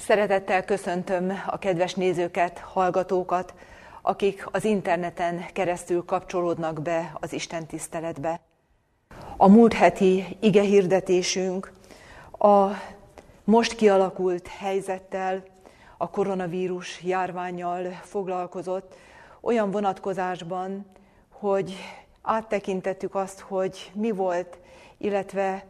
Szeretettel köszöntöm a kedves nézőket, hallgatókat, akik az interneten keresztül kapcsolódnak be az Isten tiszteletbe. A múlt heti ige hirdetésünk a most kialakult helyzettel, a koronavírus járványjal foglalkozott, olyan vonatkozásban, hogy áttekintettük azt, hogy mi volt, illetve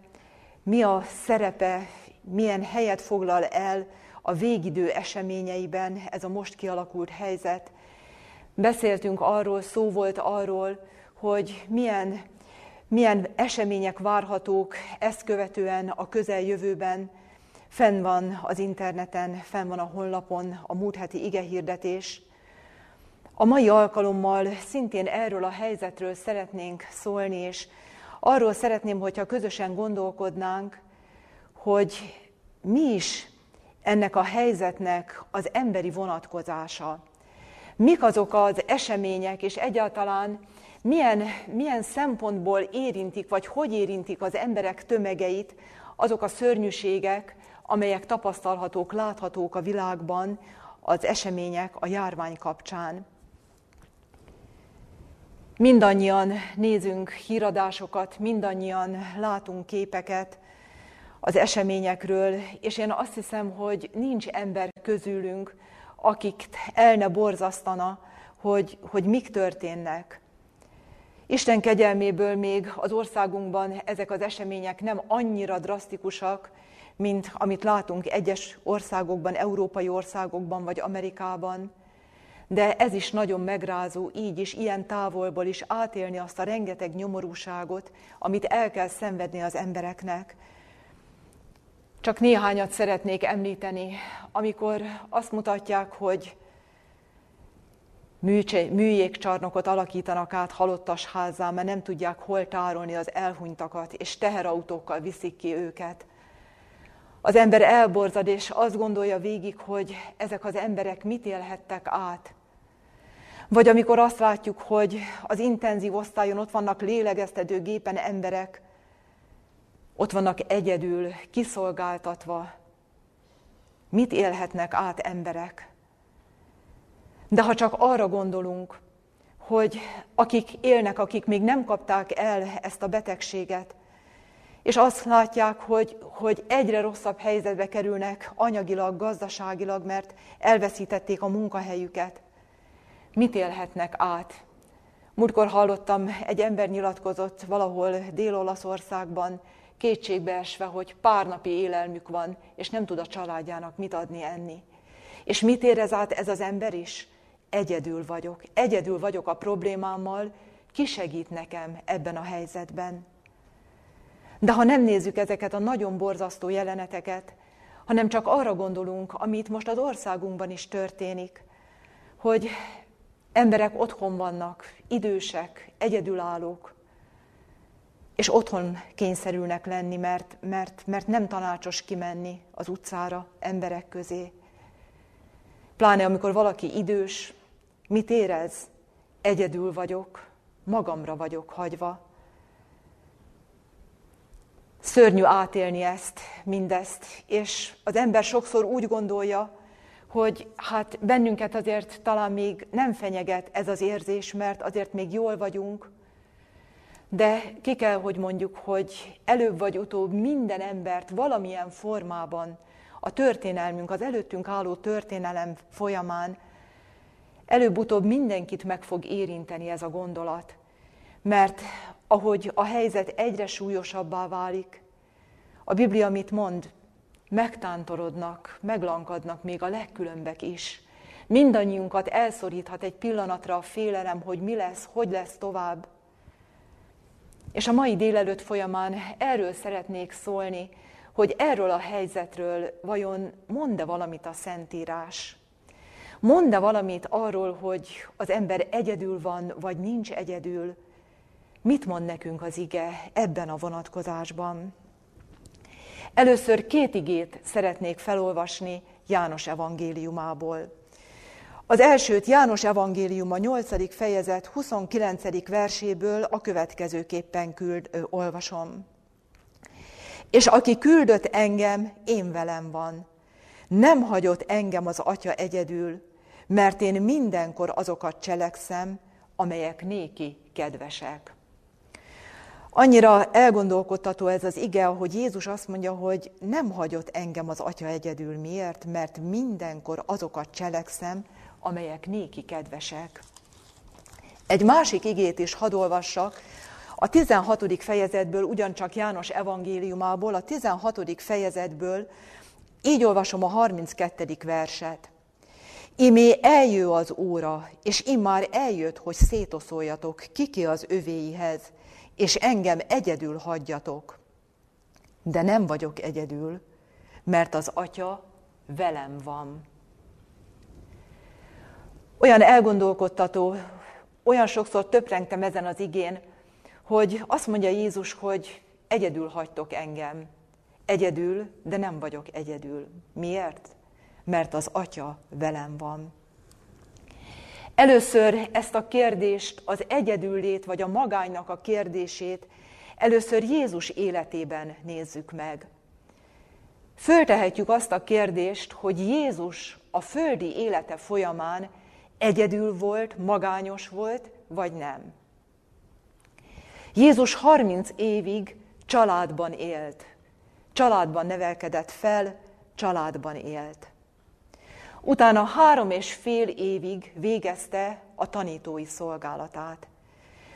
mi a szerepe, milyen helyet foglal el a végidő eseményeiben ez a most kialakult helyzet. Beszéltünk arról, szó volt arról, hogy milyen, milyen események várhatók ezt követően a közeljövőben. Fenn van az interneten, fenn van a honlapon a múlt heti igehirdetés. A mai alkalommal szintén erről a helyzetről szeretnénk szólni, és arról szeretném, hogyha közösen gondolkodnánk, hogy mi is ennek a helyzetnek az emberi vonatkozása. Mik azok az események, és egyáltalán milyen, milyen szempontból érintik, vagy hogy érintik az emberek tömegeit azok a szörnyűségek, amelyek tapasztalhatók, láthatók a világban, az események a járvány kapcsán. Mindannyian nézünk híradásokat, mindannyian látunk képeket az eseményekről, és én azt hiszem, hogy nincs ember közülünk, akik el ne borzasztana, hogy, hogy mik történnek. Isten kegyelméből még az országunkban ezek az események nem annyira drasztikusak, mint amit látunk egyes országokban, európai országokban vagy Amerikában de ez is nagyon megrázó, így is, ilyen távolból is átélni azt a rengeteg nyomorúságot, amit el kell szenvedni az embereknek. Csak néhányat szeretnék említeni, amikor azt mutatják, hogy műjégcsarnokot alakítanak át halottas házá, mert nem tudják hol tárolni az elhunytakat, és teherautókkal viszik ki őket. Az ember elborzad, és azt gondolja végig, hogy ezek az emberek mit élhettek át, vagy amikor azt látjuk, hogy az intenzív osztályon ott vannak lélegeztető gépen emberek, ott vannak egyedül, kiszolgáltatva. Mit élhetnek át emberek? De ha csak arra gondolunk, hogy akik élnek, akik még nem kapták el ezt a betegséget, és azt látják, hogy, hogy egyre rosszabb helyzetbe kerülnek anyagilag, gazdaságilag, mert elveszítették a munkahelyüket, mit élhetnek át. Múltkor hallottam, egy ember nyilatkozott valahol Dél-Olaszországban, kétségbeesve, hogy pár napi élelmük van, és nem tud a családjának mit adni enni. És mit érez át ez az ember is? Egyedül vagyok. Egyedül vagyok a problémámmal, ki segít nekem ebben a helyzetben? De ha nem nézzük ezeket a nagyon borzasztó jeleneteket, hanem csak arra gondolunk, amit most az országunkban is történik, hogy Emberek otthon vannak, idősek, egyedülállók, és otthon kényszerülnek lenni, mert, mert, mert nem tanácsos kimenni az utcára emberek közé. Pláne amikor valaki idős, mit érez? Egyedül vagyok, magamra vagyok hagyva. Szörnyű átélni ezt, mindezt, és az ember sokszor úgy gondolja, hogy hát bennünket azért talán még nem fenyeget ez az érzés, mert azért még jól vagyunk, de ki kell, hogy mondjuk, hogy előbb vagy utóbb minden embert valamilyen formában a történelmünk, az előttünk álló történelem folyamán előbb-utóbb mindenkit meg fog érinteni ez a gondolat. Mert ahogy a helyzet egyre súlyosabbá válik, a Biblia mit mond? megtántorodnak, meglankadnak még a legkülönbek is. Mindannyiunkat elszoríthat egy pillanatra a félelem, hogy mi lesz, hogy lesz tovább. És a mai délelőtt folyamán erről szeretnék szólni, hogy erről a helyzetről vajon mond-e valamit a Szentírás? Mond-e valamit arról, hogy az ember egyedül van, vagy nincs egyedül? Mit mond nekünk az ige ebben a vonatkozásban? Először két igét szeretnék felolvasni János evangéliumából. Az elsőt János evangéliuma 8. fejezet 29. verséből a következőképpen küld, ö, olvasom. És aki küldött engem, én velem van. Nem hagyott engem az Atya egyedül, mert én mindenkor azokat cselekszem, amelyek néki kedvesek. Annyira elgondolkodtató ez az ige, hogy Jézus azt mondja, hogy nem hagyott engem az Atya egyedül. Miért? Mert mindenkor azokat cselekszem, amelyek néki kedvesek. Egy másik igét is hadd olvassak, a 16. fejezetből, ugyancsak János evangéliumából, a 16. fejezetből, így olvasom a 32. verset. Imé eljő az óra, és immár eljött, hogy szétoszoljatok kiki az övéihez, és engem egyedül hagyjatok. De nem vagyok egyedül, mert az Atya velem van. Olyan elgondolkodtató, olyan sokszor töprengtem ezen az igén, hogy azt mondja Jézus, hogy egyedül hagytok engem. Egyedül, de nem vagyok egyedül. Miért? Mert az Atya velem van. Először ezt a kérdést, az egyedüllét vagy a magánynak a kérdését először Jézus életében nézzük meg. Föltehetjük azt a kérdést, hogy Jézus a földi élete folyamán egyedül volt, magányos volt, vagy nem. Jézus 30 évig családban élt. Családban nevelkedett fel, családban élt. Utána három és fél évig végezte a tanítói szolgálatát.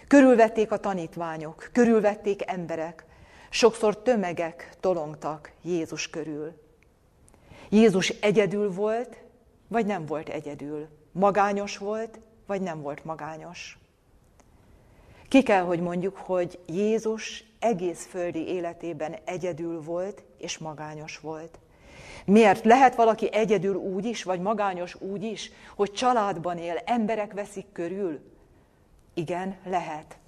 Körülvették a tanítványok, körülvették emberek, sokszor tömegek tolongtak Jézus körül. Jézus egyedül volt, vagy nem volt egyedül? Magányos volt, vagy nem volt magányos? Ki kell, hogy mondjuk, hogy Jézus egész földi életében egyedül volt és magányos volt. Miért? Lehet valaki egyedül úgy is, vagy magányos úgy is, hogy családban él, emberek veszik körül? Igen, lehet.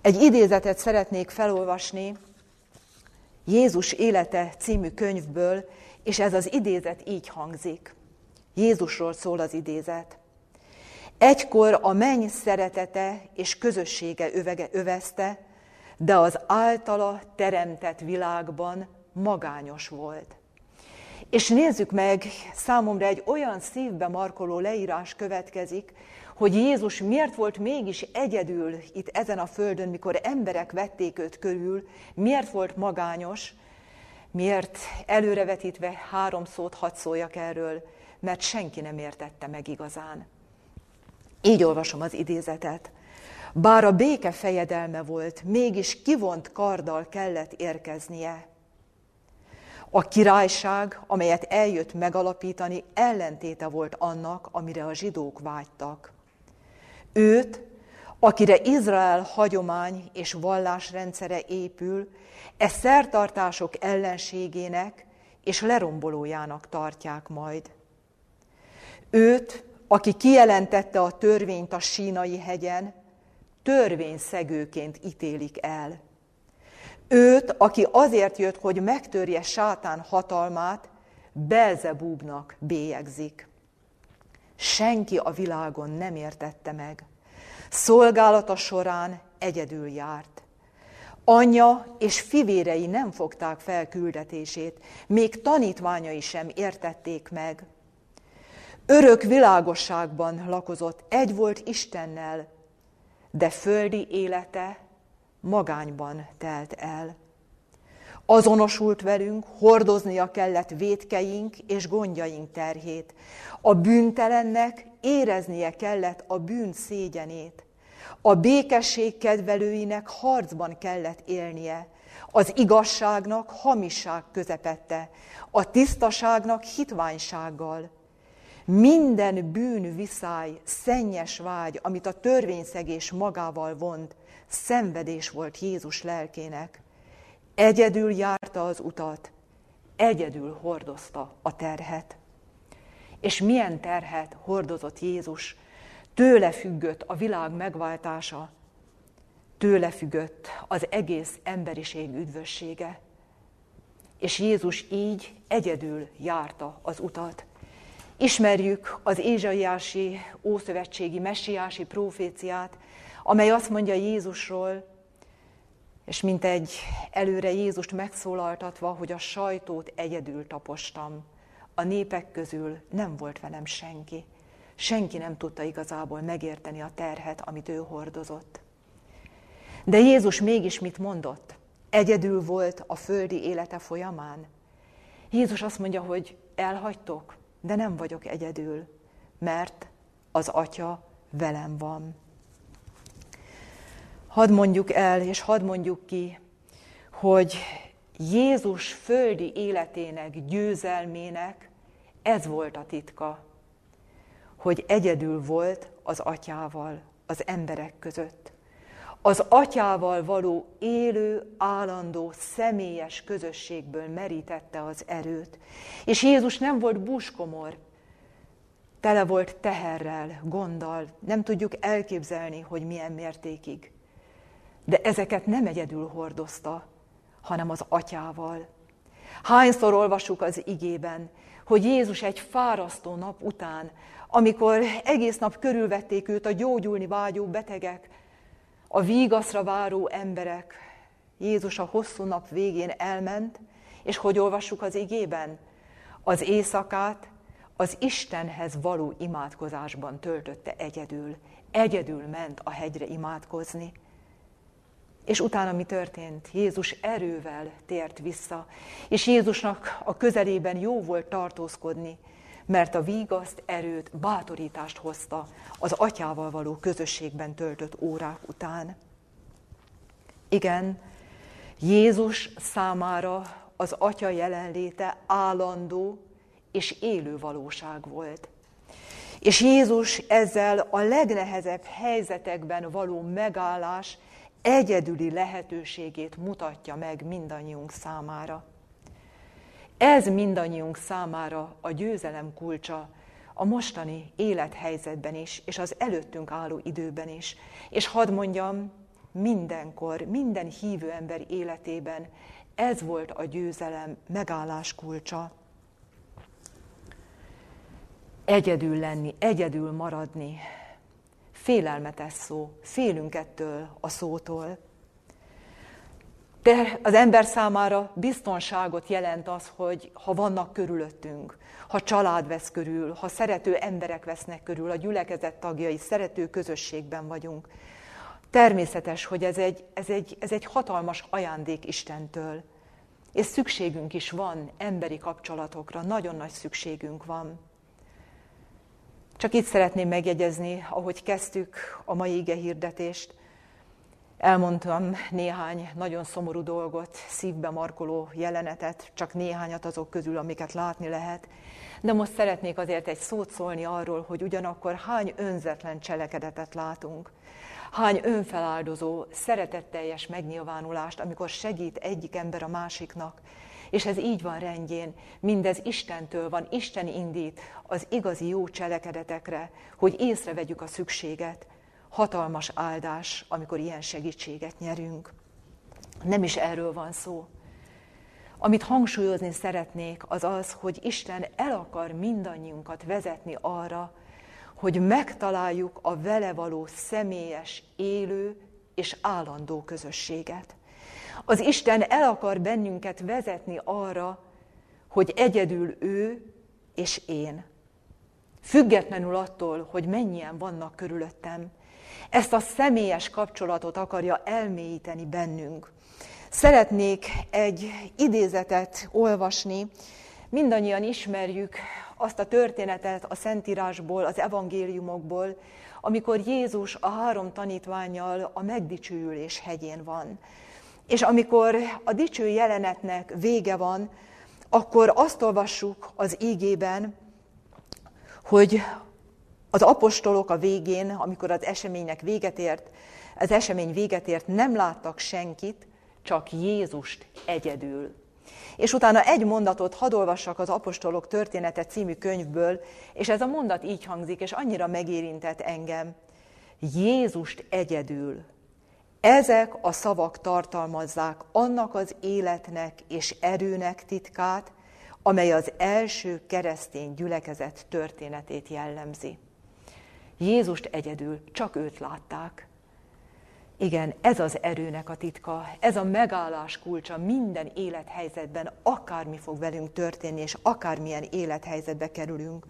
Egy idézetet szeretnék felolvasni Jézus élete című könyvből, és ez az idézet így hangzik. Jézusról szól az idézet. Egykor a menny szeretete és közössége övege, övezte, de az általa teremtett világban magányos volt. És nézzük meg, számomra egy olyan szívbe markoló leírás következik, hogy Jézus miért volt mégis egyedül itt ezen a földön, mikor emberek vették őt körül, miért volt magányos, miért előrevetítve három szót hadd szóljak erről, mert senki nem értette meg igazán. Így olvasom az idézetet. Bár a béke fejedelme volt, mégis kivont karddal kellett érkeznie. A királyság, amelyet eljött megalapítani, ellentéte volt annak, amire a zsidók vágytak. Őt, akire Izrael hagyomány és vallásrendszere épül, e szertartások ellenségének és lerombolójának tartják majd. Őt, aki kijelentette a törvényt a sínai hegyen, törvényszegőként ítélik el. Őt, aki azért jött, hogy megtörje sátán hatalmát, Belzebúbnak bélyegzik. Senki a világon nem értette meg. Szolgálata során egyedül járt. Anyja és fivérei nem fogták fel küldetését, még tanítványai sem értették meg. Örök világosságban lakozott, egy volt Istennel, de földi élete magányban telt el. Azonosult velünk, hordoznia kellett védkeink és gondjaink terhét. A bűntelennek éreznie kellett a bűn szégyenét. A békesség kedvelőinek harcban kellett élnie, az igazságnak hamisság közepette, a tisztaságnak hitványsággal. Minden bűn viszály, szennyes vágy, amit a törvényszegés magával vont, szenvedés volt Jézus lelkének. Egyedül járta az utat, egyedül hordozta a terhet. És milyen terhet hordozott Jézus? Tőle függött a világ megváltása, tőle függött az egész emberiség üdvössége. És Jézus így egyedül járta az utat. Ismerjük az Ézsaiási Ószövetségi Messiási proféciát, amely azt mondja Jézusról, és mint egy előre Jézust megszólaltatva, hogy a sajtót egyedül tapostam, a népek közül nem volt velem senki. Senki nem tudta igazából megérteni a terhet, amit ő hordozott. De Jézus mégis mit mondott? Egyedül volt a földi élete folyamán. Jézus azt mondja, hogy elhagytok, de nem vagyok egyedül, mert az Atya velem van. Hadd mondjuk el, és hadd mondjuk ki, hogy Jézus földi életének, győzelmének ez volt a titka, hogy egyedül volt az atyával, az emberek között. Az atyával való élő, állandó, személyes közösségből merítette az erőt. És Jézus nem volt búskomor, tele volt teherrel, gonddal, nem tudjuk elképzelni, hogy milyen mértékig. De ezeket nem egyedül hordozta, hanem az atyával. Hányszor olvasuk az igében, hogy Jézus egy fárasztó nap után, amikor egész nap körülvették őt a gyógyulni vágyó betegek, a vígaszra váró emberek, Jézus a hosszú nap végén elment, és hogy olvassuk az igében? Az éjszakát az Istenhez való imádkozásban töltötte egyedül. Egyedül ment a hegyre imádkozni. És utána mi történt? Jézus erővel tért vissza, és Jézusnak a közelében jó volt tartózkodni, mert a vígaszt, erőt, bátorítást hozta az atyával való közösségben töltött órák után. Igen, Jézus számára az atya jelenléte állandó és élő valóság volt. És Jézus ezzel a legnehezebb helyzetekben való megállás egyedüli lehetőségét mutatja meg mindannyiunk számára. Ez mindannyiunk számára a győzelem kulcsa a mostani élethelyzetben is, és az előttünk álló időben is. És hadd mondjam, mindenkor, minden hívő ember életében ez volt a győzelem megállás kulcsa. Egyedül lenni, egyedül maradni, félelmetes szó, félünk ettől a szótól. De az ember számára biztonságot jelent az, hogy ha vannak körülöttünk, ha család vesz körül, ha szerető emberek vesznek körül, a gyülekezet tagjai, szerető közösségben vagyunk. Természetes, hogy ez egy, ez egy, ez egy hatalmas ajándék Istentől. És szükségünk is van emberi kapcsolatokra, nagyon nagy szükségünk van. Csak itt szeretném megjegyezni, ahogy kezdtük a mai ige hirdetést, elmondtam néhány nagyon szomorú dolgot, szívbe markoló jelenetet, csak néhányat azok közül, amiket látni lehet. De most szeretnék azért egy szót szólni arról, hogy ugyanakkor hány önzetlen cselekedetet látunk, hány önfeláldozó, szeretetteljes megnyilvánulást, amikor segít egyik ember a másiknak, és ez így van rendjén, mindez Istentől van, Isten indít az igazi jó cselekedetekre, hogy észrevegyük a szükséget. Hatalmas áldás, amikor ilyen segítséget nyerünk. Nem is erről van szó. Amit hangsúlyozni szeretnék, az az, hogy Isten el akar mindannyiunkat vezetni arra, hogy megtaláljuk a vele való személyes, élő és állandó közösséget. Az Isten el akar bennünket vezetni arra, hogy egyedül ő és én. Függetlenül attól, hogy mennyien vannak körülöttem. Ezt a személyes kapcsolatot akarja elmélyíteni bennünk. Szeretnék egy idézetet olvasni. Mindannyian ismerjük azt a történetet a Szentírásból, az evangéliumokból, amikor Jézus a három tanítványjal a megdicsőülés hegyén van. És amikor a dicső jelenetnek vége van, akkor azt olvassuk az ígében, hogy az apostolok a végén, amikor az eseménynek véget ért, az esemény véget ért, nem láttak senkit, csak Jézust egyedül. És utána egy mondatot hadd olvassak az Apostolok története című könyvből, és ez a mondat így hangzik, és annyira megérintett engem. Jézust egyedül ezek a szavak tartalmazzák annak az életnek és erőnek titkát, amely az első keresztény gyülekezet történetét jellemzi. Jézust egyedül, csak őt látták. Igen, ez az erőnek a titka, ez a megállás kulcsa minden élethelyzetben, akármi fog velünk történni, és akármilyen élethelyzetbe kerülünk.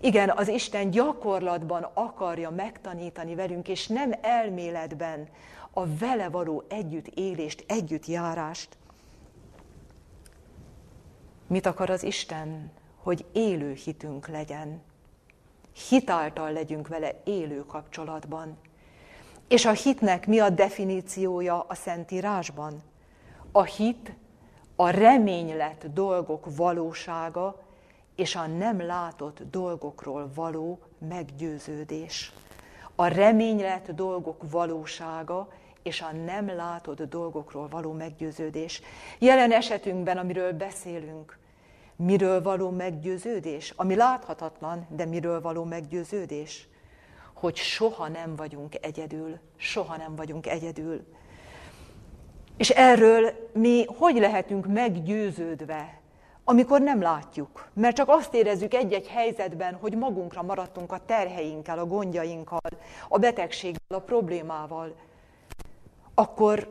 Igen, az Isten gyakorlatban akarja megtanítani velünk, és nem elméletben a vele való együttélést, együttjárást. Mit akar az Isten? Hogy élő hitünk legyen. Hitáltal legyünk vele élő kapcsolatban. És a hitnek mi a definíciója a Szentírásban? A hit a reménylet dolgok valósága és a nem látott dolgokról való meggyőződés. A reménylet dolgok valósága és a nem látott dolgokról való meggyőződés. Jelen esetünkben, amiről beszélünk, miről való meggyőződés? Ami láthatatlan, de miről való meggyőződés? hogy soha nem vagyunk egyedül, soha nem vagyunk egyedül. És erről mi hogy lehetünk meggyőződve, amikor nem látjuk, mert csak azt érezzük egy-egy helyzetben, hogy magunkra maradtunk a terheinkkel, a gondjainkkal, a betegséggel, a problémával, akkor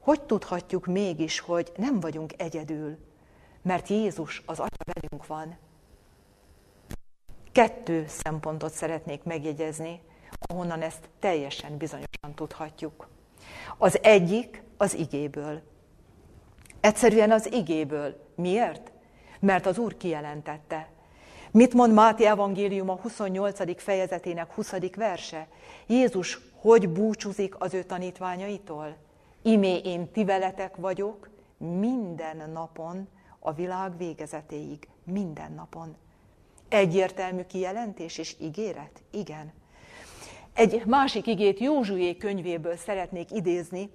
hogy tudhatjuk mégis, hogy nem vagyunk egyedül, mert Jézus az Atya velünk van, Kettő szempontot szeretnék megjegyezni, ahonnan ezt teljesen bizonyosan tudhatjuk. Az egyik az igéből. Egyszerűen az igéből. Miért? Mert az Úr kijelentette. Mit mond Máté evangélium a 28. fejezetének 20. verse? Jézus hogy búcsúzik az ő tanítványaitól? Imé én ti veletek vagyok minden napon a világ végezetéig. Minden napon. Egyértelmű kijelentés és ígéret? Igen. Egy másik igét Józsué könyvéből szeretnék idézni.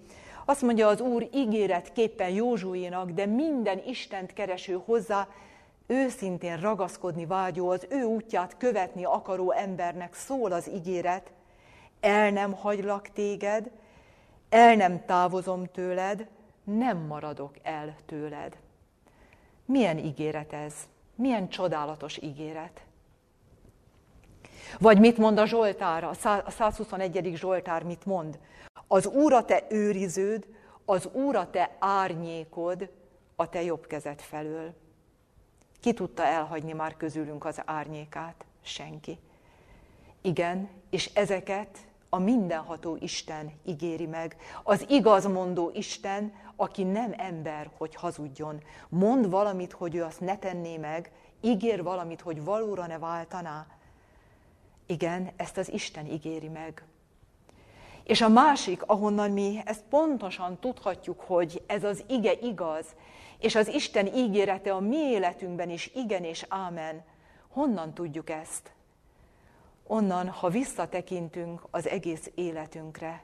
Azt mondja az Úr ígéretképpen Józsuénak, de minden Istent kereső hozzá őszintén ragaszkodni vágyó, az ő útját követni akaró embernek szól az ígéret, el nem hagylak téged, el nem távozom tőled, nem maradok el tőled. Milyen ígéret ez? Milyen csodálatos ígéret. Vagy mit mond a Zsoltár, a 121. Zsoltár mit mond? Az Úr a te őriződ, az Úr a te árnyékod a te jobb kezed felől. Ki tudta elhagyni már közülünk az árnyékát? Senki. Igen, és ezeket a mindenható Isten ígéri meg. Az igazmondó Isten, aki nem ember, hogy hazudjon. Mond valamit, hogy ő azt ne tenné meg, ígér valamit, hogy valóra ne váltaná. Igen, ezt az Isten ígéri meg. És a másik, ahonnan mi ezt pontosan tudhatjuk, hogy ez az ige igaz, és az Isten ígérete a mi életünkben is igen és ámen, honnan tudjuk ezt? Onnan, ha visszatekintünk az egész életünkre.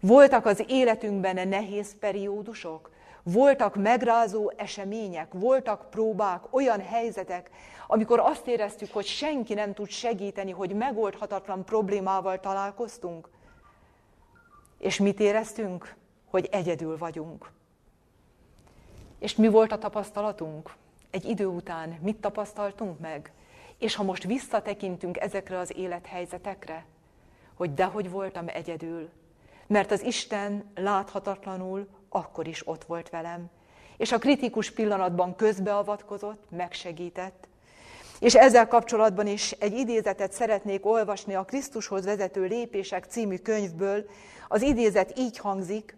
Voltak az életünkben nehéz periódusok, voltak megrázó események, voltak próbák, olyan helyzetek, amikor azt éreztük, hogy senki nem tud segíteni, hogy megoldhatatlan problémával találkoztunk. És mit éreztünk? Hogy egyedül vagyunk. És mi volt a tapasztalatunk? Egy idő után mit tapasztaltunk meg? És ha most visszatekintünk ezekre az élethelyzetekre, hogy dehogy voltam egyedül, mert az Isten láthatatlanul akkor is ott volt velem, és a kritikus pillanatban közbeavatkozott, megsegített. És ezzel kapcsolatban is egy idézetet szeretnék olvasni a Krisztushoz vezető lépések című könyvből. Az idézet így hangzik,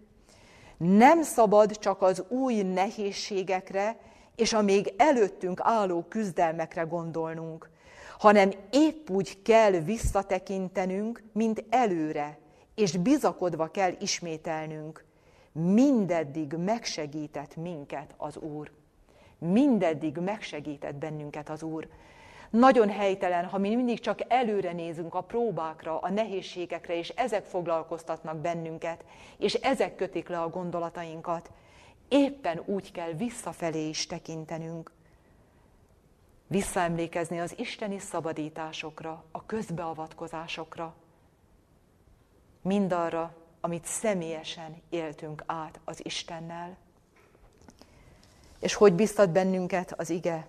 nem szabad csak az új nehézségekre és a még előttünk álló küzdelmekre gondolnunk, hanem épp úgy kell visszatekintenünk, mint előre, és bizakodva kell ismételnünk. Mindeddig megsegített minket az Úr. Mindeddig megsegített bennünket az Úr. Nagyon helytelen, ha mi mindig csak előre nézünk a próbákra, a nehézségekre, és ezek foglalkoztatnak bennünket, és ezek kötik le a gondolatainkat. Éppen úgy kell visszafelé is tekintenünk. Visszaemlékezni az isteni szabadításokra, a közbeavatkozásokra, mindarra, amit személyesen éltünk át az Istennel. És hogy biztat bennünket az ige?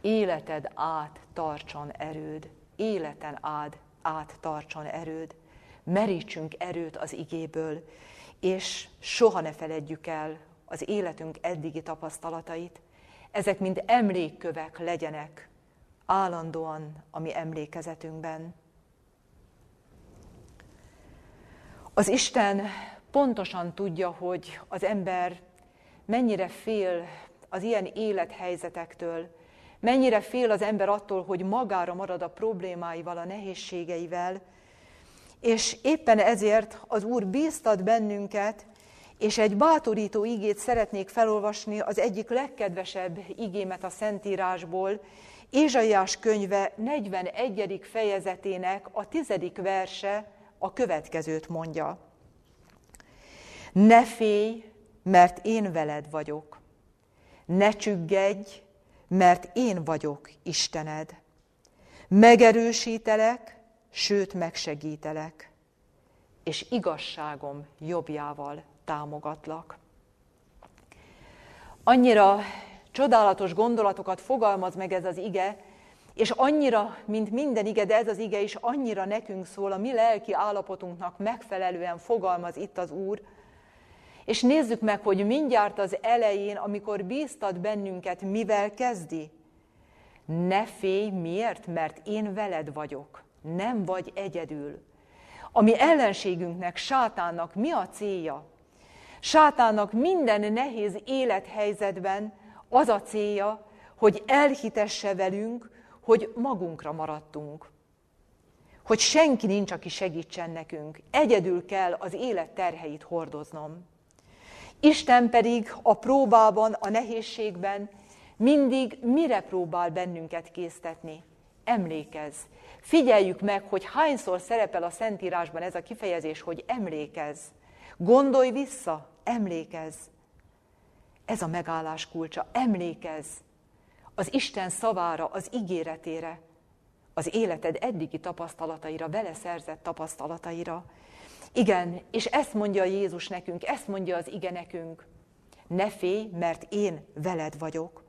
Életed át tartson erőd, életen át, át tartson erőd. merítsünk erőt az igéből, és soha ne feledjük el az életünk eddigi tapasztalatait. Ezek mind emlékkövek legyenek állandóan a mi emlékezetünkben. Az Isten pontosan tudja, hogy az ember mennyire fél az ilyen élethelyzetektől, mennyire fél az ember attól, hogy magára marad a problémáival, a nehézségeivel, és éppen ezért az Úr bíztat bennünket, és egy bátorító igét szeretnék felolvasni, az egyik legkedvesebb igémet a Szentírásból, Ézsaiás könyve 41. fejezetének a tizedik verse a következőt mondja. Ne félj, mert én veled vagyok. Ne csüggedj, mert én vagyok Istened. Megerősítelek, sőt megsegítelek, és igazságom jobbjával támogatlak. Annyira csodálatos gondolatokat fogalmaz meg ez az ige, és annyira, mint minden ige, de ez az ige is annyira nekünk szól, a mi lelki állapotunknak megfelelően fogalmaz itt az Úr, és nézzük meg, hogy mindjárt az elején, amikor bíztat bennünket, mivel kezdi. Ne félj, miért? Mert én veled vagyok. Nem vagy egyedül. Ami ellenségünknek, sátánnak mi a célja? Sátánnak minden nehéz élethelyzetben az a célja, hogy elhitesse velünk, hogy magunkra maradtunk. Hogy senki nincs, aki segítsen nekünk. Egyedül kell az élet terheit hordoznom. Isten pedig a próbában, a nehézségben mindig mire próbál bennünket késztetni? Emlékez. Figyeljük meg, hogy hányszor szerepel a Szentírásban ez a kifejezés, hogy emlékez. Gondolj vissza, emlékez. Ez a megállás kulcsa. Emlékez az Isten szavára, az ígéretére, az életed eddigi tapasztalataira, vele szerzett tapasztalataira. Igen, és ezt mondja Jézus nekünk, ezt mondja az ige nekünk. Ne félj, mert én veled vagyok.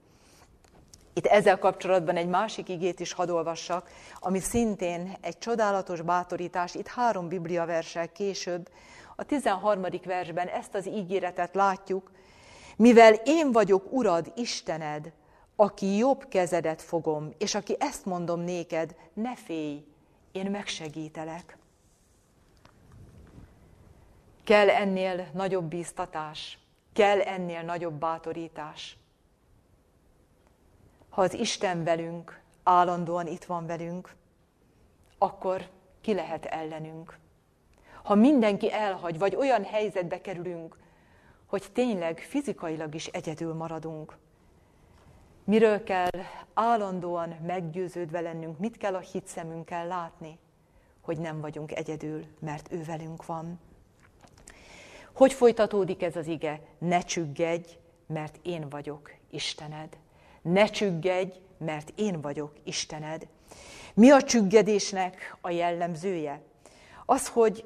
Itt ezzel kapcsolatban egy másik igét is hadd olvassak, ami szintén egy csodálatos bátorítás, itt három Biblia versel később, a 13. versben ezt az ígéretet látjuk, mivel én vagyok, Urad, Istened, aki jobb kezedet fogom, és aki ezt mondom néked, ne félj, én megsegítelek. Kell ennél nagyobb bíztatás, kell ennél nagyobb bátorítás. Ha az Isten velünk, állandóan itt van velünk, akkor ki lehet ellenünk. Ha mindenki elhagy, vagy olyan helyzetbe kerülünk, hogy tényleg fizikailag is egyedül maradunk, miről kell állandóan meggyőződve lennünk, mit kell a hitszemünkkel látni, hogy nem vagyunk egyedül, mert ő velünk van. Hogy folytatódik ez az ige? Ne csüggedj, mert én vagyok Istened. Ne csüggedj, mert én vagyok Istened. Mi a csüggedésnek a jellemzője? Az, hogy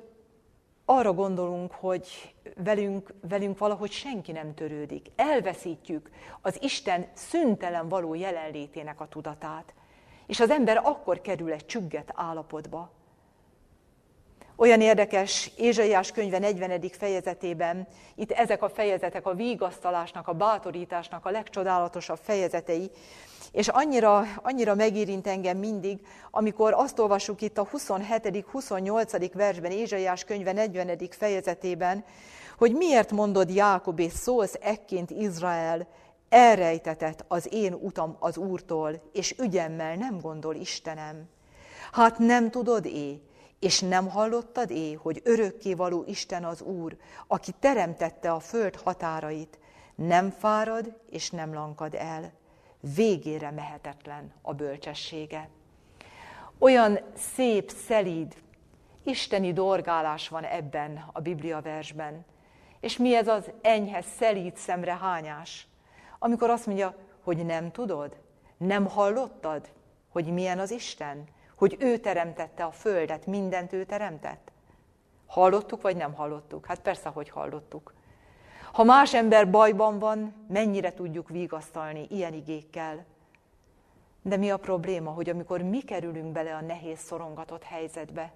arra gondolunk, hogy velünk, velünk valahogy senki nem törődik. Elveszítjük az Isten szüntelen való jelenlétének a tudatát. És az ember akkor kerül egy csügget állapotba. Olyan érdekes, Ézsaiás könyve 40. fejezetében, itt ezek a fejezetek a vigasztalásnak, a bátorításnak a legcsodálatosabb fejezetei, és annyira, annyira megérint engem mindig, amikor azt olvassuk itt a 27. 28. versben, Ézsaiás könyve 40. fejezetében, hogy miért mondod Jákob és szólsz ekként Izrael, elrejtetett az én utam az Úrtól, és ügyemmel nem gondol Istenem. Hát nem tudod é, és nem hallottad é, hogy örökkévaló Isten az Úr, aki teremtette a föld határait, nem fárad és nem lankad el. Végére mehetetlen a bölcsessége. Olyan szép, szelíd, isteni dorgálás van ebben a Biblia versben. És mi ez az enyhe, szelíd szemre hányás? Amikor azt mondja, hogy nem tudod, nem hallottad, hogy milyen az Isten, hogy ő teremtette a földet, mindent ő teremtett. Hallottuk, vagy nem hallottuk? Hát persze, hogy hallottuk. Ha más ember bajban van, mennyire tudjuk vigasztalni ilyen igékkel. De mi a probléma, hogy amikor mi kerülünk bele a nehéz szorongatott helyzetbe,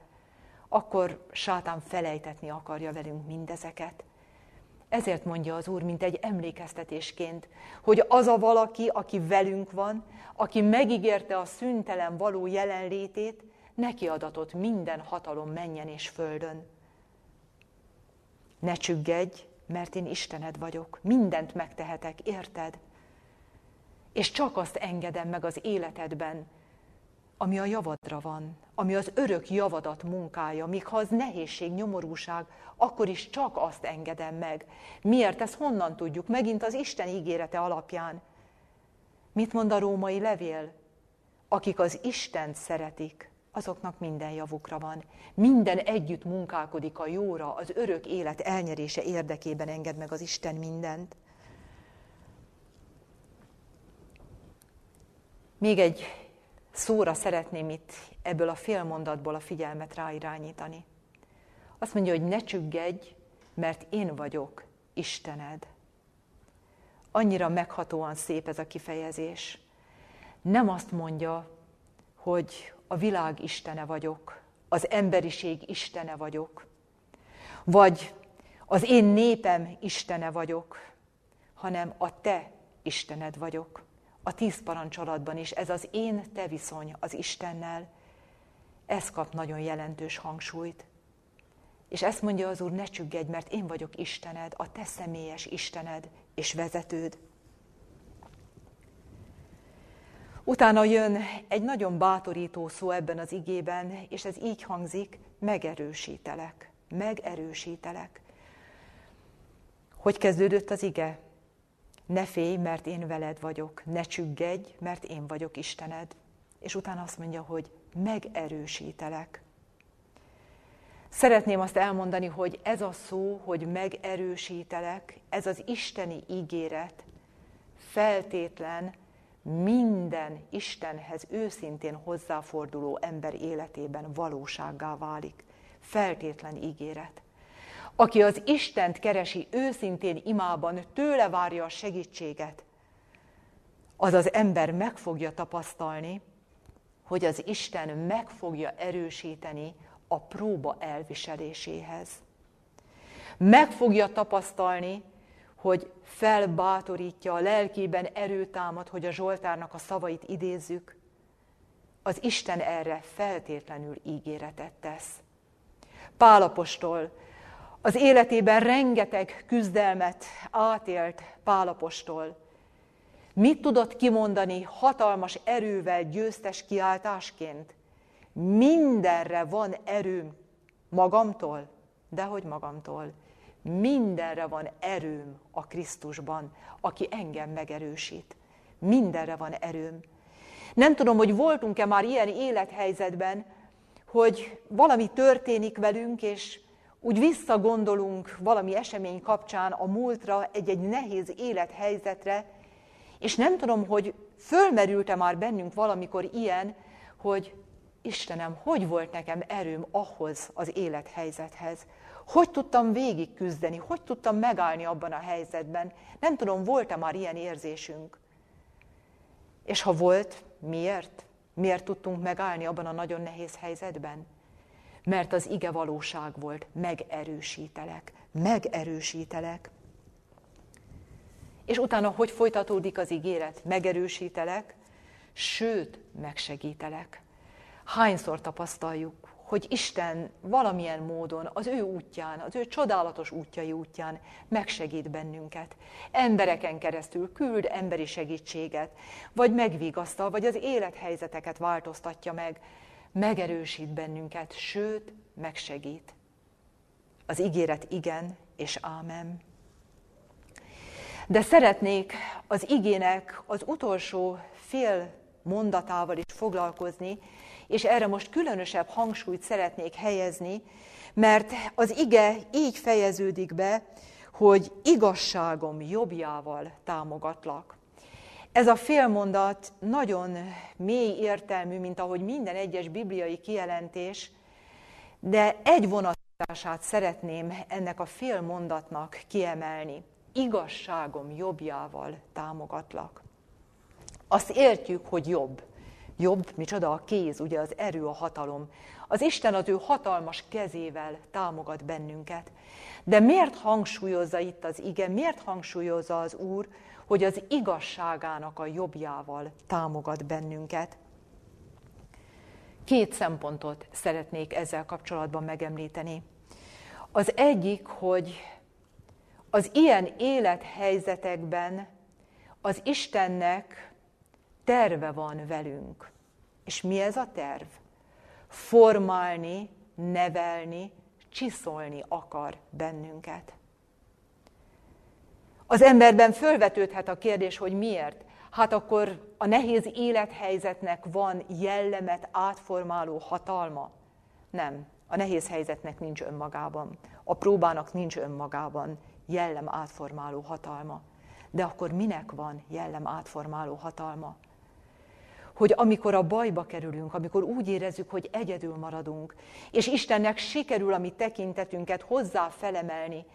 akkor sátán felejtetni akarja velünk mindezeket. Ezért mondja az Úr, mint egy emlékeztetésként, hogy az a valaki, aki velünk van, aki megígérte a szüntelen való jelenlétét, neki adatott minden hatalom menjen és földön. Ne csüggedj, mert én Istened vagyok, mindent megtehetek, érted? És csak azt engedem meg az életedben, ami a javadra van, ami az örök javadat munkája, míg ha az nehézség, nyomorúság, akkor is csak azt engedem meg. Miért? Ezt honnan tudjuk? Megint az Isten ígérete alapján. Mit mond a római levél? Akik az Istent szeretik, azoknak minden javukra van. Minden együtt munkálkodik a jóra, az örök élet elnyerése érdekében enged meg az Isten mindent. Még egy szóra szeretném itt ebből a félmondatból a figyelmet ráirányítani. Azt mondja, hogy ne csüggedj, mert én vagyok Istened. Annyira meghatóan szép ez a kifejezés. Nem azt mondja, hogy a világ istene vagyok, az emberiség istene vagyok, vagy az én népem istene vagyok, hanem a te istened vagyok. A tíz parancsolatban is ez az én-te viszony az Istennel, ez kap nagyon jelentős hangsúlyt. És ezt mondja az Úr, ne csüggedj, mert én vagyok Istened, a te személyes Istened és vezetőd. Utána jön egy nagyon bátorító szó ebben az igében, és ez így hangzik, megerősítelek, megerősítelek. Hogy kezdődött az ige? Ne félj, mert én veled vagyok, ne csüggedj, mert én vagyok Istened. És utána azt mondja, hogy megerősítelek. Szeretném azt elmondani, hogy ez a szó, hogy megerősítelek, ez az isteni ígéret feltétlen minden Istenhez őszintén hozzáforduló ember életében valósággá válik. Feltétlen ígéret. Aki az Istent keresi őszintén imában, tőle várja a segítséget, az az ember meg fogja tapasztalni, hogy az Isten meg fogja erősíteni a próba elviseléséhez. Meg fogja tapasztalni, hogy felbátorítja, a lelkében erőtámad, hogy a Zsoltárnak a szavait idézzük, az Isten erre feltétlenül ígéretet tesz. Pálapostól az életében rengeteg küzdelmet átélt Pálapostól. Mit tudott kimondani hatalmas erővel győztes kiáltásként? Mindenre van erőm magamtól, dehogy magamtól Mindenre van erőm a Krisztusban, aki engem megerősít. Mindenre van erőm. Nem tudom, hogy voltunk-e már ilyen élethelyzetben, hogy valami történik velünk, és úgy visszagondolunk valami esemény kapcsán a múltra, egy-egy nehéz élethelyzetre, és nem tudom, hogy fölmerült-e már bennünk valamikor ilyen, hogy Istenem, hogy volt nekem erőm ahhoz az élethelyzethez, hogy tudtam végig küzdeni, hogy tudtam megállni abban a helyzetben. Nem tudom, volt-e már ilyen érzésünk. És ha volt, miért? Miért tudtunk megállni abban a nagyon nehéz helyzetben? Mert az ige valóság volt, megerősítelek, megerősítelek. És utána hogy folytatódik az ígéret? Megerősítelek, sőt, megsegítelek. Hányszor tapasztaljuk, hogy Isten valamilyen módon az ő útján, az ő csodálatos útjai útján megsegít bennünket. Embereken keresztül küld emberi segítséget, vagy megvigasztal, vagy az élethelyzeteket változtatja meg, megerősít bennünket, sőt, megsegít. Az ígéret igen és ámen. De szeretnék az igének az utolsó fél mondatával is foglalkozni, és erre most különösebb hangsúlyt szeretnék helyezni, mert az ige így fejeződik be, hogy igazságom jobbjával támogatlak. Ez a félmondat nagyon mély értelmű, mint ahogy minden egyes bibliai kijelentés, de egy vonatását szeretném ennek a félmondatnak kiemelni. Igazságom jobbjával támogatlak. Azt értjük, hogy jobb Jobb, micsoda a kéz, ugye az erő, a hatalom. Az Isten az ő hatalmas kezével támogat bennünket. De miért hangsúlyozza itt az ige, miért hangsúlyozza az Úr, hogy az igazságának a jobbjával támogat bennünket? Két szempontot szeretnék ezzel kapcsolatban megemlíteni. Az egyik, hogy az ilyen élethelyzetekben az Istennek terve van velünk. És mi ez a terv? Formálni, nevelni, csiszolni akar bennünket. Az emberben fölvetődhet a kérdés, hogy miért. Hát akkor a nehéz élethelyzetnek van jellemet átformáló hatalma? Nem, a nehéz helyzetnek nincs önmagában. A próbának nincs önmagában jellem átformáló hatalma. De akkor minek van jellem átformáló hatalma? Hogy amikor a bajba kerülünk, amikor úgy érezzük, hogy egyedül maradunk, és Istennek sikerül a mi tekintetünket hozzá felemelni,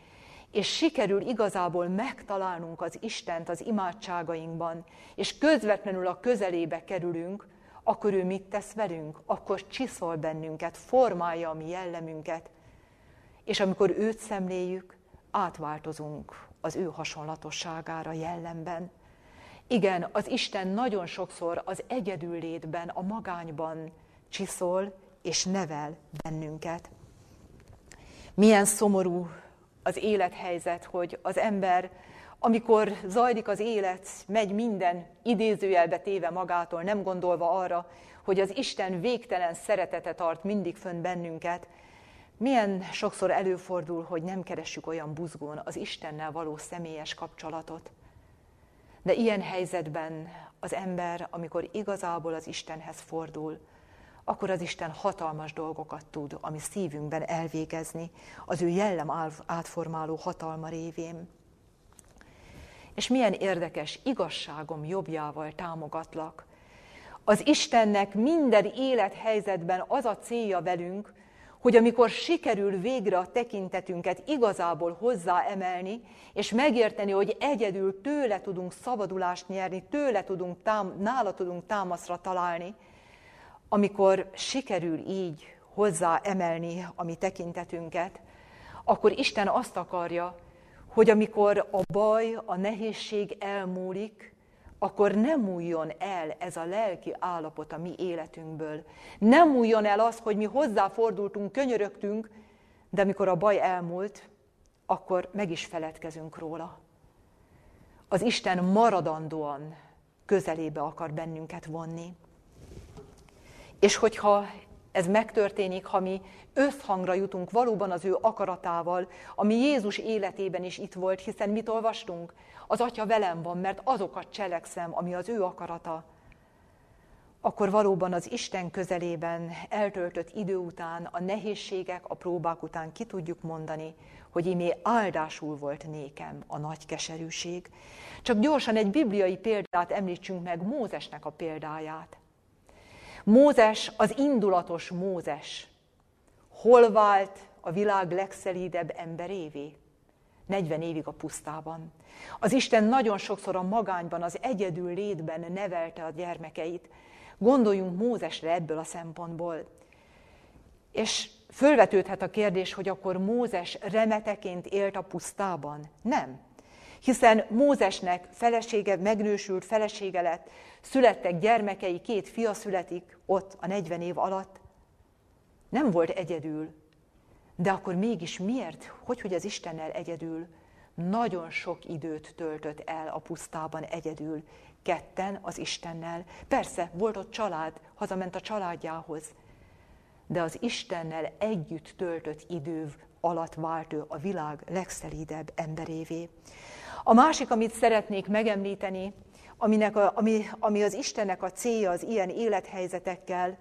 és sikerül igazából megtalálnunk az Istent az imádságainkban, és közvetlenül a közelébe kerülünk, akkor ő mit tesz velünk? Akkor csiszol bennünket, formálja a mi jellemünket. És amikor őt szemléljük, átváltozunk az ő hasonlatosságára jellemben. Igen, az Isten nagyon sokszor az egyedül létben, a magányban csiszol és nevel bennünket. Milyen szomorú az élethelyzet, hogy az ember, amikor zajlik az élet, megy minden idézőjelbe téve magától, nem gondolva arra, hogy az Isten végtelen szeretete tart mindig fönn bennünket, milyen sokszor előfordul, hogy nem keressük olyan buzgón az Istennel való személyes kapcsolatot. De ilyen helyzetben az ember, amikor igazából az Istenhez fordul, akkor az Isten hatalmas dolgokat tud a mi szívünkben elvégezni, az ő jellem átformáló hatalma révén. És milyen érdekes, igazságom jobbjával támogatlak. Az Istennek minden élethelyzetben az a célja velünk, hogy amikor sikerül végre a tekintetünket igazából hozzáemelni, és megérteni, hogy egyedül tőle tudunk szabadulást nyerni, tőle tudunk tám- nála tudunk támaszra találni, amikor sikerül így hozzáemelni a mi tekintetünket, akkor Isten azt akarja, hogy amikor a baj, a nehézség elmúlik, akkor nem múljon el ez a lelki állapot a mi életünkből. Nem múljon el az, hogy mi hozzáfordultunk, könyörögtünk, de amikor a baj elmúlt, akkor meg is feledkezünk róla. Az Isten maradandóan közelébe akar bennünket vonni. És hogyha ez megtörténik, ha mi összhangra jutunk valóban az ő akaratával, ami Jézus életében is itt volt, hiszen mit olvastunk? Az Atya velem van, mert azokat cselekszem, ami az ő akarata. Akkor valóban az Isten közelében eltöltött idő után, a nehézségek, a próbák után ki tudjuk mondani, hogy imé áldásul volt nékem a nagy keserűség. Csak gyorsan egy bibliai példát említsünk meg, Mózesnek a példáját. Mózes, az indulatos Mózes, hol vált a világ legszelídebb emberévé? 40 évig a pusztában. Az Isten nagyon sokszor a magányban, az egyedül létben nevelte a gyermekeit. Gondoljunk Mózesre ebből a szempontból. És fölvetődhet a kérdés, hogy akkor Mózes remeteként élt a pusztában? Nem. Hiszen Mózesnek felesége, megnősült felesége lett, születtek gyermekei, két fia születik ott a 40 év alatt. Nem volt egyedül. De akkor mégis miért? Hogy, hogy az Istennel egyedül? Nagyon sok időt töltött el a pusztában egyedül, ketten az Istennel. Persze, volt ott család, hazament a családjához, de az Istennel együtt töltött idő alatt vált ő a világ legszelídebb emberévé. A másik, amit szeretnék megemlíteni, aminek a, ami, ami az Istennek a célja az ilyen élethelyzetekkel,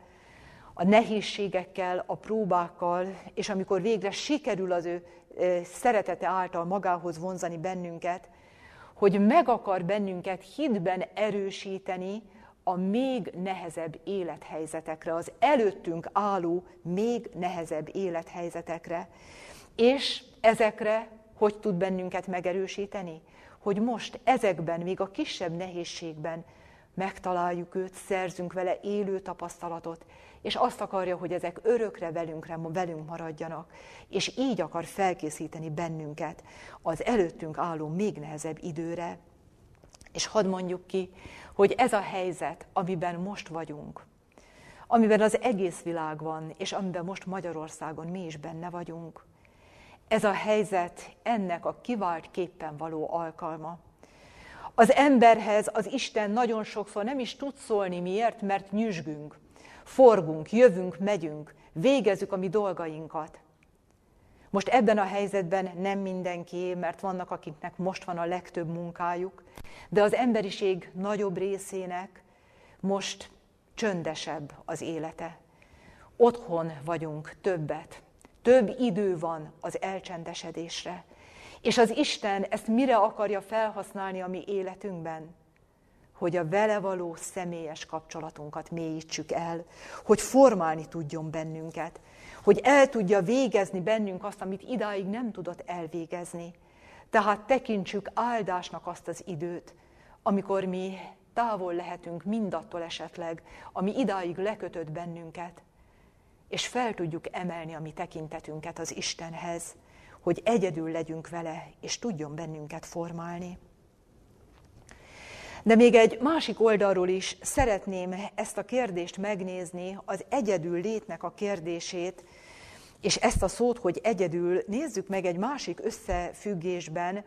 a nehézségekkel, a próbákkal, és amikor végre sikerül az ő szeretete által magához vonzani bennünket, hogy meg akar bennünket hitben erősíteni a még nehezebb élethelyzetekre, az előttünk álló még nehezebb élethelyzetekre. És ezekre hogy tud bennünket megerősíteni? Hogy most ezekben, még a kisebb nehézségben megtaláljuk őt, szerzünk vele élő tapasztalatot, és azt akarja, hogy ezek örökre velünkre, velünk maradjanak, és így akar felkészíteni bennünket az előttünk álló még nehezebb időre. És hadd mondjuk ki, hogy ez a helyzet, amiben most vagyunk, amiben az egész világ van, és amiben most Magyarországon mi is benne vagyunk, ez a helyzet ennek a kivált képpen való alkalma. Az emberhez az Isten nagyon sokszor nem is tud szólni, miért? Mert nyüzsgünk, forgunk, jövünk, megyünk, végezzük a mi dolgainkat. Most ebben a helyzetben nem mindenki, mert vannak, akiknek most van a legtöbb munkájuk, de az emberiség nagyobb részének most csöndesebb az élete. Otthon vagyunk többet, több idő van az elcsendesedésre. És az Isten ezt mire akarja felhasználni a mi életünkben? Hogy a vele való személyes kapcsolatunkat mélyítsük el, hogy formálni tudjon bennünket, hogy el tudja végezni bennünk azt, amit idáig nem tudott elvégezni. Tehát tekintsük áldásnak azt az időt, amikor mi távol lehetünk mindattól esetleg, ami idáig lekötött bennünket, és fel tudjuk emelni a mi tekintetünket az Istenhez, hogy egyedül legyünk vele, és tudjon bennünket formálni. De még egy másik oldalról is szeretném ezt a kérdést megnézni, az egyedül létnek a kérdését, és ezt a szót, hogy egyedül, nézzük meg egy másik összefüggésben,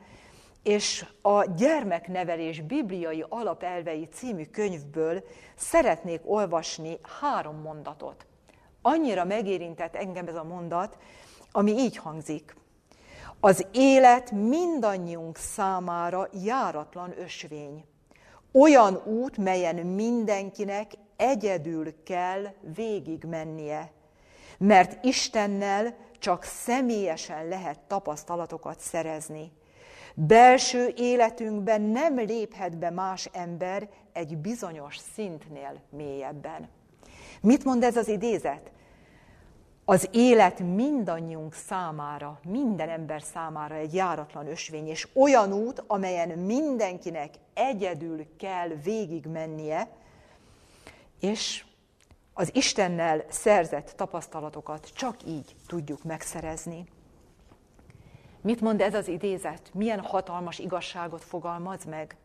és a Gyermeknevelés bibliai alapelvei című könyvből szeretnék olvasni három mondatot. Annyira megérintett engem ez a mondat, ami így hangzik. Az élet mindannyiunk számára járatlan ösvény. Olyan út, melyen mindenkinek egyedül kell végigmennie, mert Istennel csak személyesen lehet tapasztalatokat szerezni. Belső életünkben nem léphet be más ember egy bizonyos szintnél mélyebben. Mit mond ez az idézet? Az élet mindannyiunk számára, minden ember számára egy járatlan ösvény, és olyan út, amelyen mindenkinek egyedül kell végigmennie, és az Istennel szerzett tapasztalatokat csak így tudjuk megszerezni. Mit mond ez az idézet? Milyen hatalmas igazságot fogalmaz meg?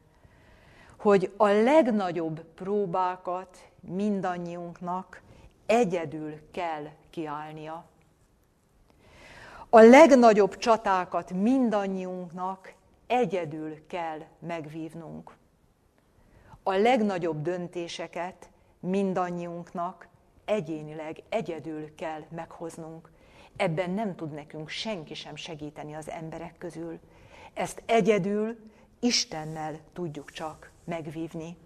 Hogy a legnagyobb próbákat mindannyiunknak egyedül kell kiállnia. A legnagyobb csatákat mindannyiunknak egyedül kell megvívnunk. A legnagyobb döntéseket mindannyiunknak egyénileg egyedül kell meghoznunk. Ebben nem tud nekünk senki sem segíteni az emberek közül. Ezt egyedül Istennel tudjuk csak megvívni.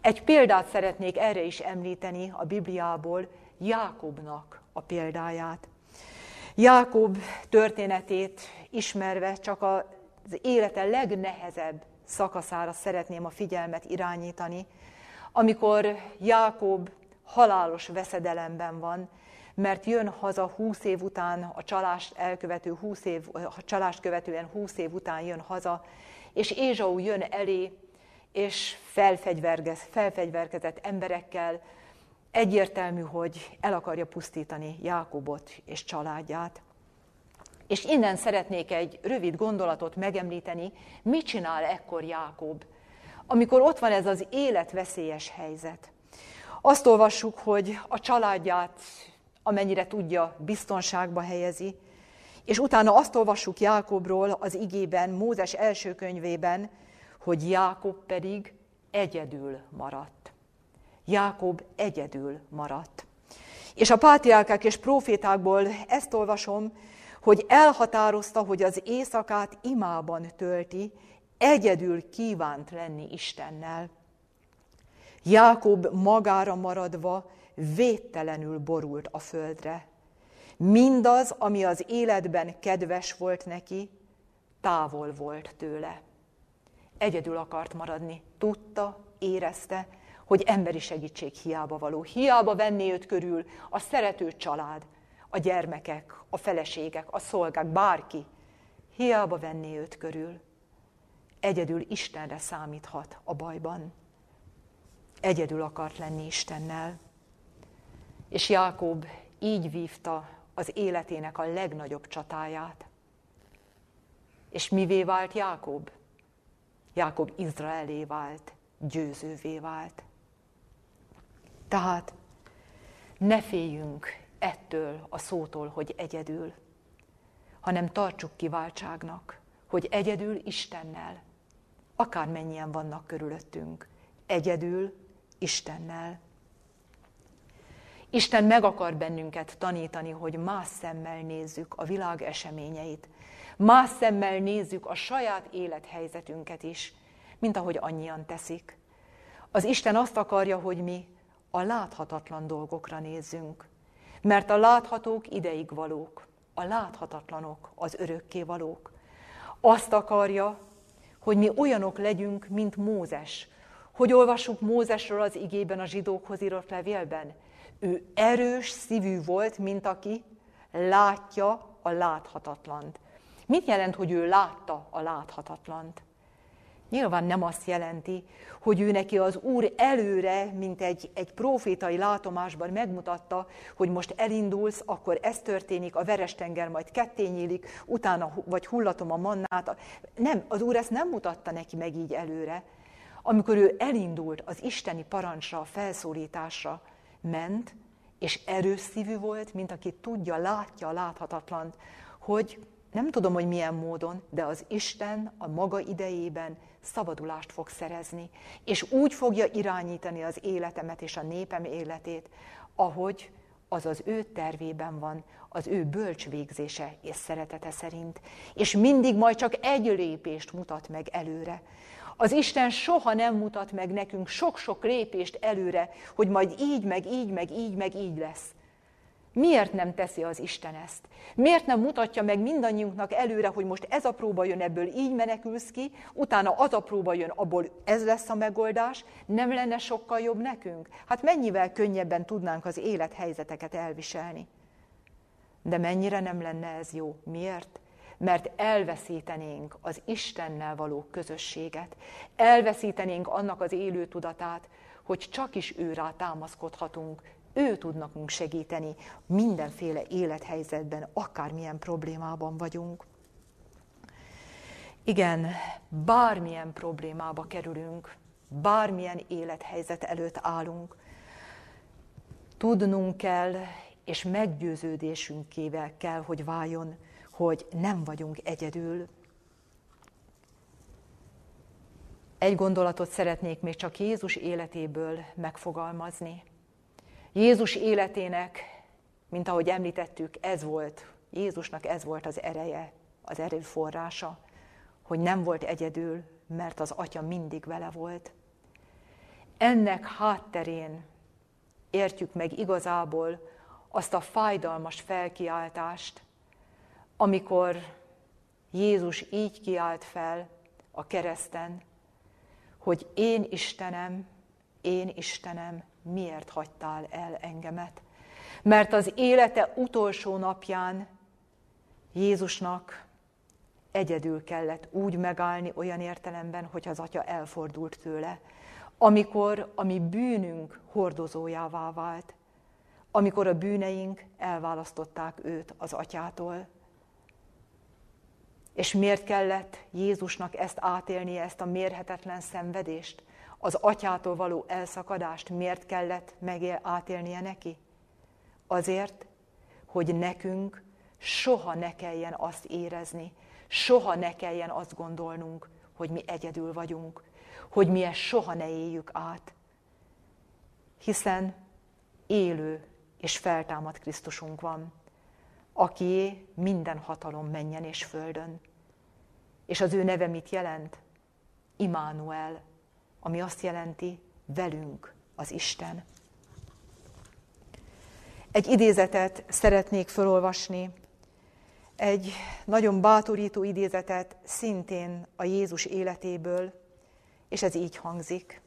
Egy példát szeretnék erre is említeni a Bibliából, Jákobnak a példáját. Jákob történetét ismerve csak az élete legnehezebb szakaszára szeretném a figyelmet irányítani, amikor Jákob halálos veszedelemben van, mert jön haza húsz év után, a csalást elkövető húsz év, a csalást követően húsz év után jön haza, és Ézsau jön elé, és felfegyverkezett emberekkel, egyértelmű, hogy el akarja pusztítani Jákobot és családját. És innen szeretnék egy rövid gondolatot megemlíteni, mit csinál ekkor Jákob, amikor ott van ez az életveszélyes helyzet. Azt olvassuk, hogy a családját, amennyire tudja, biztonságba helyezi, és utána azt olvassuk Jákobról az igében, Mózes első könyvében, hogy Jákob pedig egyedül maradt. Jákob egyedül maradt. És a pátriárkák és profétákból ezt olvasom, hogy elhatározta, hogy az éjszakát imában tölti, egyedül kívánt lenni Istennel. Jákob magára maradva védtelenül borult a földre. Mindaz, ami az életben kedves volt neki, távol volt tőle. Egyedül akart maradni. Tudta, érezte, hogy emberi segítség hiába való. Hiába venni őt körül a szerető család, a gyermekek, a feleségek, a szolgák, bárki. Hiába venni őt körül. Egyedül Istenre számíthat a bajban. egyedül akart lenni Istennel. És Jákob így vívta az életének a legnagyobb csatáját. És mivé vált Jákob? Jákob Izraelé vált, győzővé vált. Tehát ne féljünk ettől a szótól, hogy egyedül, hanem tartsuk kiváltságnak, hogy egyedül Istennel, akármennyien vannak körülöttünk, egyedül Istennel. Isten meg akar bennünket tanítani, hogy más szemmel nézzük a világ eseményeit, más szemmel nézzük a saját élethelyzetünket is, mint ahogy annyian teszik. Az Isten azt akarja, hogy mi a láthatatlan dolgokra nézzünk, mert a láthatók ideig valók, a láthatatlanok az örökké valók. Azt akarja, hogy mi olyanok legyünk, mint Mózes. Hogy olvassuk Mózesről az igében a zsidókhoz írott levélben? Ő erős szívű volt, mint aki látja a láthatatlant. Mit jelent, hogy ő látta a láthatatlant? Nyilván nem azt jelenti, hogy ő neki az Úr előre, mint egy, egy profétai látomásban megmutatta, hogy most elindulsz, akkor ez történik, a verestenger majd ketté nyílik, utána vagy hullatom a mannát. Nem, az Úr ezt nem mutatta neki meg így előre. Amikor ő elindult az isteni parancsra, a felszólításra, ment, és erős szívű volt, mint aki tudja, látja a láthatatlant, hogy nem tudom, hogy milyen módon, de az Isten a maga idejében szabadulást fog szerezni, és úgy fogja irányítani az életemet és a népem életét, ahogy az az ő tervében van, az ő bölcs végzése és szeretete szerint. És mindig majd csak egy lépést mutat meg előre. Az Isten soha nem mutat meg nekünk sok-sok lépést előre, hogy majd így, meg így, meg így, meg így lesz. Miért nem teszi az Isten ezt? Miért nem mutatja meg mindannyiunknak előre, hogy most ez a próba jön, ebből így menekülsz ki, utána az a próba jön, abból ez lesz a megoldás, nem lenne sokkal jobb nekünk? Hát mennyivel könnyebben tudnánk az élethelyzeteket elviselni? De mennyire nem lenne ez jó? Miért? Mert elveszítenénk az Istennel való közösséget, elveszítenénk annak az élő tudatát, hogy csak is őrá támaszkodhatunk, ő tud nekünk segíteni mindenféle élethelyzetben, akármilyen problémában vagyunk. Igen, bármilyen problémába kerülünk, bármilyen élethelyzet előtt állunk, tudnunk kell, és meggyőződésünkével kell, hogy váljon, hogy nem vagyunk egyedül. Egy gondolatot szeretnék még csak Jézus életéből megfogalmazni. Jézus életének, mint ahogy említettük, ez volt, Jézusnak ez volt az ereje, az erőforrása, hogy nem volt egyedül, mert az atya mindig vele volt. Ennek hátterén értjük meg igazából azt a fájdalmas felkiáltást, amikor Jézus így kiált fel a kereszten, hogy én Istenem, én Istenem, miért hagytál el engemet? Mert az élete utolsó napján Jézusnak egyedül kellett úgy megállni olyan értelemben, hogy az atya elfordult tőle, amikor a mi bűnünk hordozójává vált, amikor a bűneink elválasztották őt az atyától. És miért kellett Jézusnak ezt átélnie, ezt a mérhetetlen szenvedést? Az atyától való elszakadást miért kellett megél, átélnie neki? Azért, hogy nekünk soha ne kelljen azt érezni, soha ne kelljen azt gondolnunk, hogy mi egyedül vagyunk, hogy mi ezt soha ne éljük át. Hiszen élő és feltámad Krisztusunk van, aki minden hatalom menjen és földön. És az ő neve mit jelent? Immanuel, ami azt jelenti, velünk az Isten. Egy idézetet szeretnék felolvasni, egy nagyon bátorító idézetet szintén a Jézus életéből, és ez így hangzik.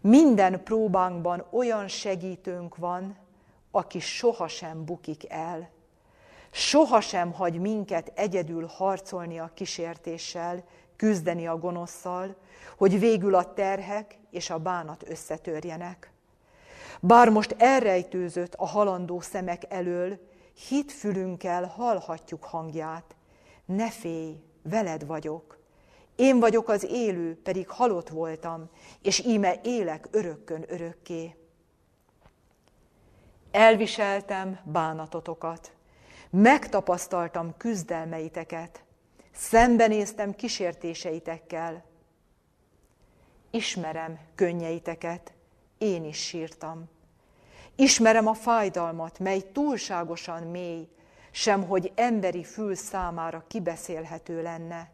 Minden próbánkban olyan segítőnk van, aki sohasem bukik el, sohasem hagy minket egyedül harcolni a kísértéssel, küzdeni a gonoszszal, hogy végül a terhek és a bánat összetörjenek. Bár most elrejtőzött a halandó szemek elől, hitfülünkkel hallhatjuk hangját. Ne félj, veled vagyok. Én vagyok az élő, pedig halott voltam, és íme élek örökkön örökké. Elviseltem bánatotokat, megtapasztaltam küzdelmeiteket, szembenéztem kísértéseitekkel. Ismerem könnyeiteket, én is sírtam. Ismerem a fájdalmat, mely túlságosan mély, sem hogy emberi fül számára kibeszélhető lenne.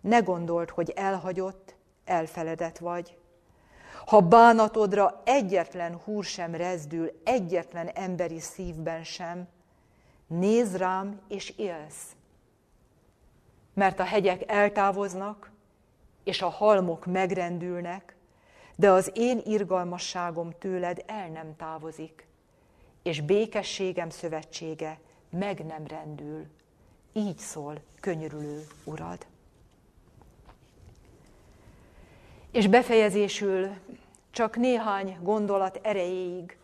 Ne gondold, hogy elhagyott, elfeledett vagy. Ha bánatodra egyetlen húr sem rezdül, egyetlen emberi szívben sem, nézd rám és élsz. Mert a hegyek eltávoznak, és a halmok megrendülnek, de az én irgalmasságom tőled el nem távozik, és békességem szövetsége meg nem rendül. Így szól könyörülő urad. És befejezésül csak néhány gondolat erejéig,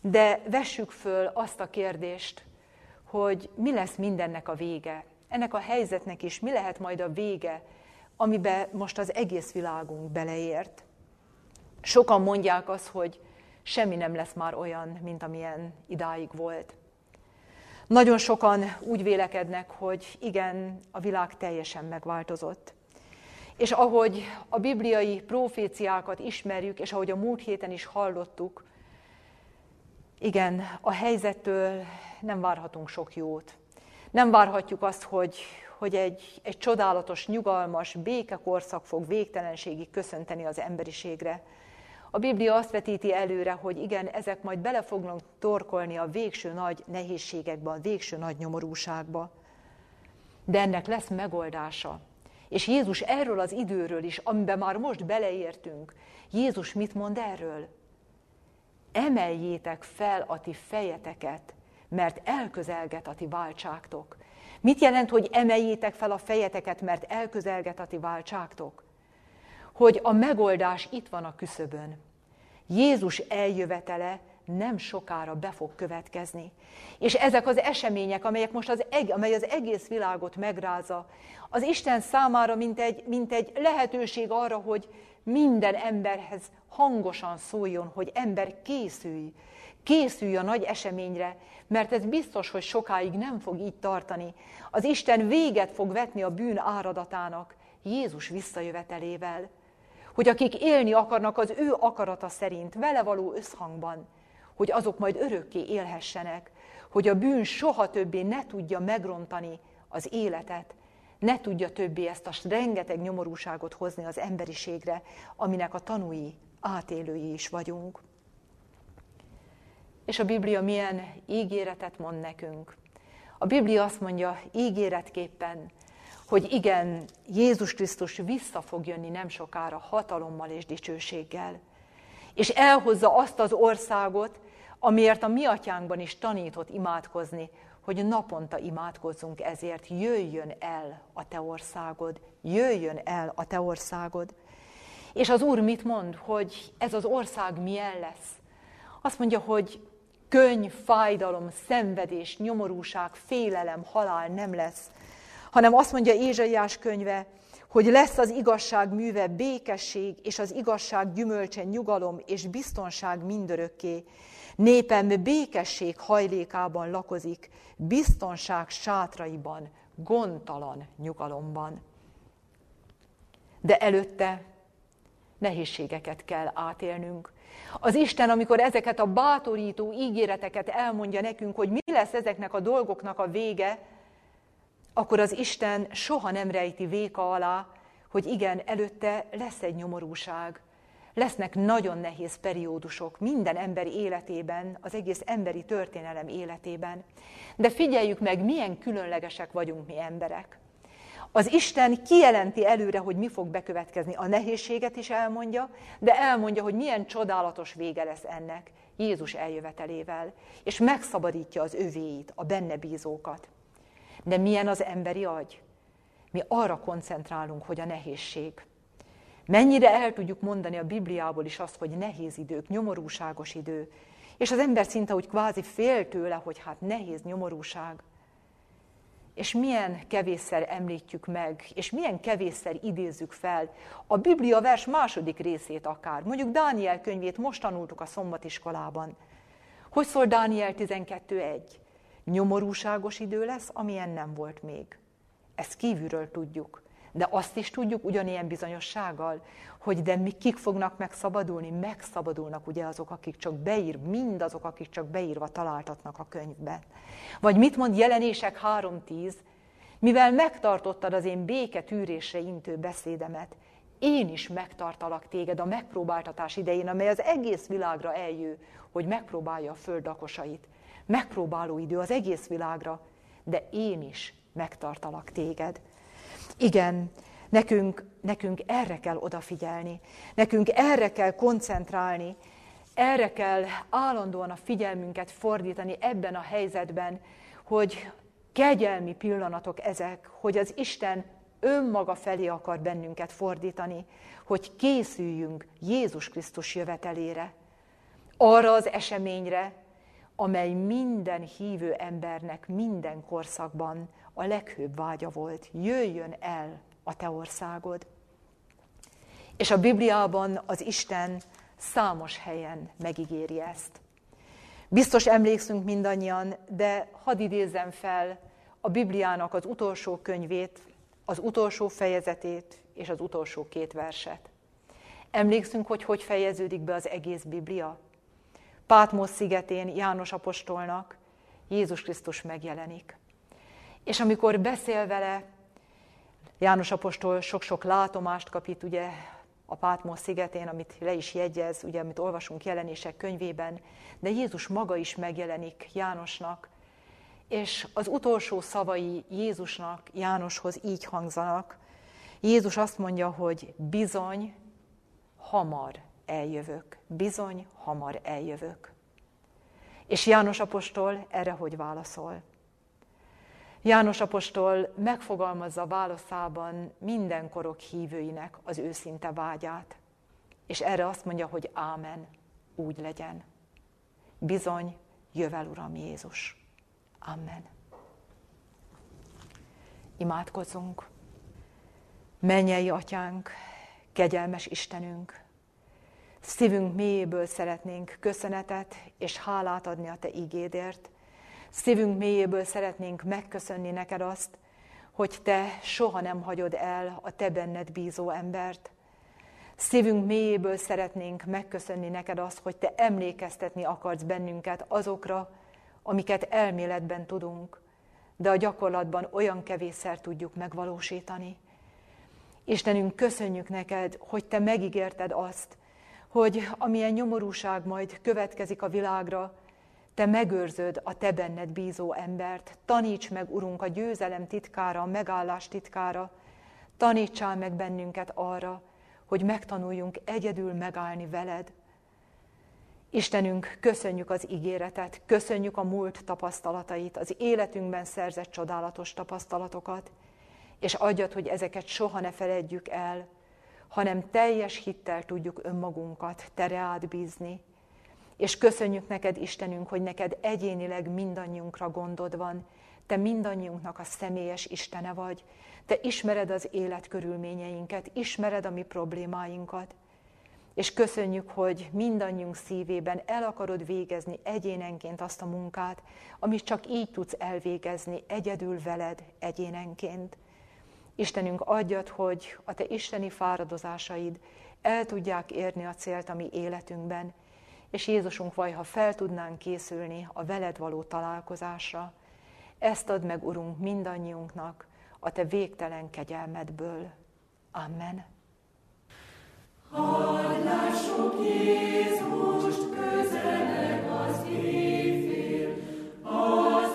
de vessük föl azt a kérdést, hogy mi lesz mindennek a vége. Ennek a helyzetnek is mi lehet majd a vége, amiben most az egész világunk beleért. Sokan mondják azt, hogy semmi nem lesz már olyan, mint amilyen idáig volt. Nagyon sokan úgy vélekednek, hogy igen, a világ teljesen megváltozott. És ahogy a bibliai proféciákat ismerjük, és ahogy a múlt héten is hallottuk, igen, a helyzettől nem várhatunk sok jót. Nem várhatjuk azt, hogy, hogy egy, egy csodálatos, nyugalmas békekorszak fog végtelenségig köszönteni az emberiségre. A Biblia azt vetíti előre, hogy igen, ezek majd bele fognak torkolni a végső nagy nehézségekbe, a végső nagy nyomorúságba. De ennek lesz megoldása. És Jézus erről az időről is, amiben már most beleértünk, Jézus mit mond erről? Emeljétek fel a ti fejeteket, mert elközelget a ti váltságtok. Mit jelent, hogy emeljétek fel a fejeteket, mert elközelget a ti váltságtok? Hogy a megoldás itt van a küszöbön. Jézus eljövetele nem sokára be fog következni. És ezek az események, amelyek most az, amely az egész világot megrázza, az Isten számára mint egy, mint egy lehetőség arra, hogy minden emberhez hangosan szóljon, hogy ember készülj, készülj a nagy eseményre, mert ez biztos, hogy sokáig nem fog így tartani. Az Isten véget fog vetni a bűn áradatának Jézus visszajövetelével. Hogy akik élni akarnak az ő akarata szerint, vele való összhangban, hogy azok majd örökké élhessenek, hogy a bűn soha többé ne tudja megrontani az életet, ne tudja többé ezt a rengeteg nyomorúságot hozni az emberiségre, aminek a tanúi, átélői is vagyunk. És a Biblia milyen ígéretet mond nekünk? A Biblia azt mondja ígéretképpen, hogy igen, Jézus Krisztus vissza fog jönni nem sokára hatalommal és dicsőséggel, és elhozza azt az országot, amiért a mi atyánkban is tanított imádkozni, hogy naponta imádkozzunk ezért, jöjjön el a te országod, jöjjön el a te országod. És az Úr mit mond, hogy ez az ország milyen lesz? Azt mondja, hogy könyv, fájdalom, szenvedés, nyomorúság, félelem, halál nem lesz, hanem azt mondja Ézsaiás könyve, hogy lesz az igazság műve békesség, és az igazság gyümölcse nyugalom és biztonság mindörökké. Népem békesség hajlékában lakozik, biztonság sátraiban, gondtalan nyugalomban. De előtte nehézségeket kell átélnünk. Az Isten, amikor ezeket a bátorító ígéreteket elmondja nekünk, hogy mi lesz ezeknek a dolgoknak a vége, akkor az Isten soha nem rejti véka alá, hogy igen, előtte lesz egy nyomorúság, lesznek nagyon nehéz periódusok minden ember életében, az egész emberi történelem életében. De figyeljük meg, milyen különlegesek vagyunk mi emberek. Az Isten kijelenti előre, hogy mi fog bekövetkezni. A nehézséget is elmondja, de elmondja, hogy milyen csodálatos vége lesz ennek Jézus eljövetelével, és megszabadítja az övéit, a benne bízókat. De milyen az emberi agy? Mi arra koncentrálunk, hogy a nehézség. Mennyire el tudjuk mondani a Bibliából is azt, hogy nehéz idők, nyomorúságos idő, és az ember szinte úgy kvázi fél tőle, hogy hát nehéz nyomorúság. És milyen kevésszer említjük meg, és milyen kevésszer idézzük fel a Biblia vers második részét akár. Mondjuk Dániel könyvét most tanultuk a szombatiskolában. Hogy szól Dániel 12.1? Nyomorúságos idő lesz, amilyen nem volt még. Ezt kívülről tudjuk. De azt is tudjuk ugyanilyen bizonyossággal, hogy de mi kik fognak megszabadulni? Megszabadulnak ugye azok, akik csak beír, mindazok, akik csak beírva találtatnak a könyvben. Vagy mit mond jelenések 3.10? Mivel megtartottad az én béke tűrésre intő beszédemet, én is megtartalak téged a megpróbáltatás idején, amely az egész világra eljő, hogy megpróbálja a föld lakosait. Megpróbáló idő az egész világra, de én is megtartalak téged. Igen, nekünk, nekünk erre kell odafigyelni, nekünk erre kell koncentrálni, erre kell állandóan a figyelmünket fordítani ebben a helyzetben, hogy kegyelmi pillanatok ezek, hogy az Isten önmaga felé akar bennünket fordítani, hogy készüljünk Jézus Krisztus jövetelére, arra az eseményre, amely minden hívő embernek minden korszakban a leghőbb vágya volt. Jöjjön el a te országod. És a Bibliában az Isten számos helyen megígéri ezt. Biztos emlékszünk mindannyian, de hadd idézzem fel a Bibliának az utolsó könyvét, az utolsó fejezetét és az utolsó két verset. Emlékszünk, hogy hogy fejeződik be az egész Biblia? Pátmos szigetén János apostolnak Jézus Krisztus megjelenik. És amikor beszél vele, János apostol sok-sok látomást kap itt ugye a Pátmos szigetén, amit le is jegyez, ugye, amit olvasunk jelenések könyvében, de Jézus maga is megjelenik Jánosnak, és az utolsó szavai Jézusnak, Jánoshoz így hangzanak. Jézus azt mondja, hogy bizony, hamar eljövök. Bizony, hamar eljövök. És János apostol erre hogy válaszol? János apostol megfogalmazza válaszában minden korok hívőinek az őszinte vágyát, és erre azt mondja, hogy ámen, úgy legyen. Bizony, jövel Uram Jézus. Amen. Imádkozzunk. Mennyei atyánk, kegyelmes Istenünk, szívünk mélyéből szeretnénk köszönetet és hálát adni a Te ígédért, Szívünk mélyéből szeretnénk megköszönni neked azt, hogy te soha nem hagyod el a te benned bízó embert. Szívünk mélyéből szeretnénk megköszönni neked azt, hogy te emlékeztetni akarsz bennünket azokra, amiket elméletben tudunk, de a gyakorlatban olyan kevésszer tudjuk megvalósítani. Istenünk, köszönjük neked, hogy te megígérted azt, hogy amilyen nyomorúság majd következik a világra, te megőrzöd a te benned bízó embert, taníts meg, Urunk, a győzelem titkára, a megállás titkára, tanítsál meg bennünket arra, hogy megtanuljunk egyedül megállni veled. Istenünk, köszönjük az ígéretet, köszönjük a múlt tapasztalatait, az életünkben szerzett csodálatos tapasztalatokat, és adjad, hogy ezeket soha ne feledjük el, hanem teljes hittel tudjuk önmagunkat tere átbízni, és köszönjük neked, Istenünk, hogy neked egyénileg mindannyiunkra gondod van. Te mindannyiunknak a személyes Istene vagy. Te ismered az életkörülményeinket, ismered a mi problémáinkat. És köszönjük, hogy mindannyiunk szívében el akarod végezni egyénenként azt a munkát, amit csak így tudsz elvégezni, egyedül veled egyénenként. Istenünk, adjad, hogy a Te isteni fáradozásaid el tudják érni a célt a mi életünkben, és Jézusunk vaj, ha fel tudnánk készülni a veled való találkozásra, ezt ad meg, Urunk, mindannyiunknak a Te végtelen kegyelmedből. Amen. Hadd Jézust közeleg az éjfél, az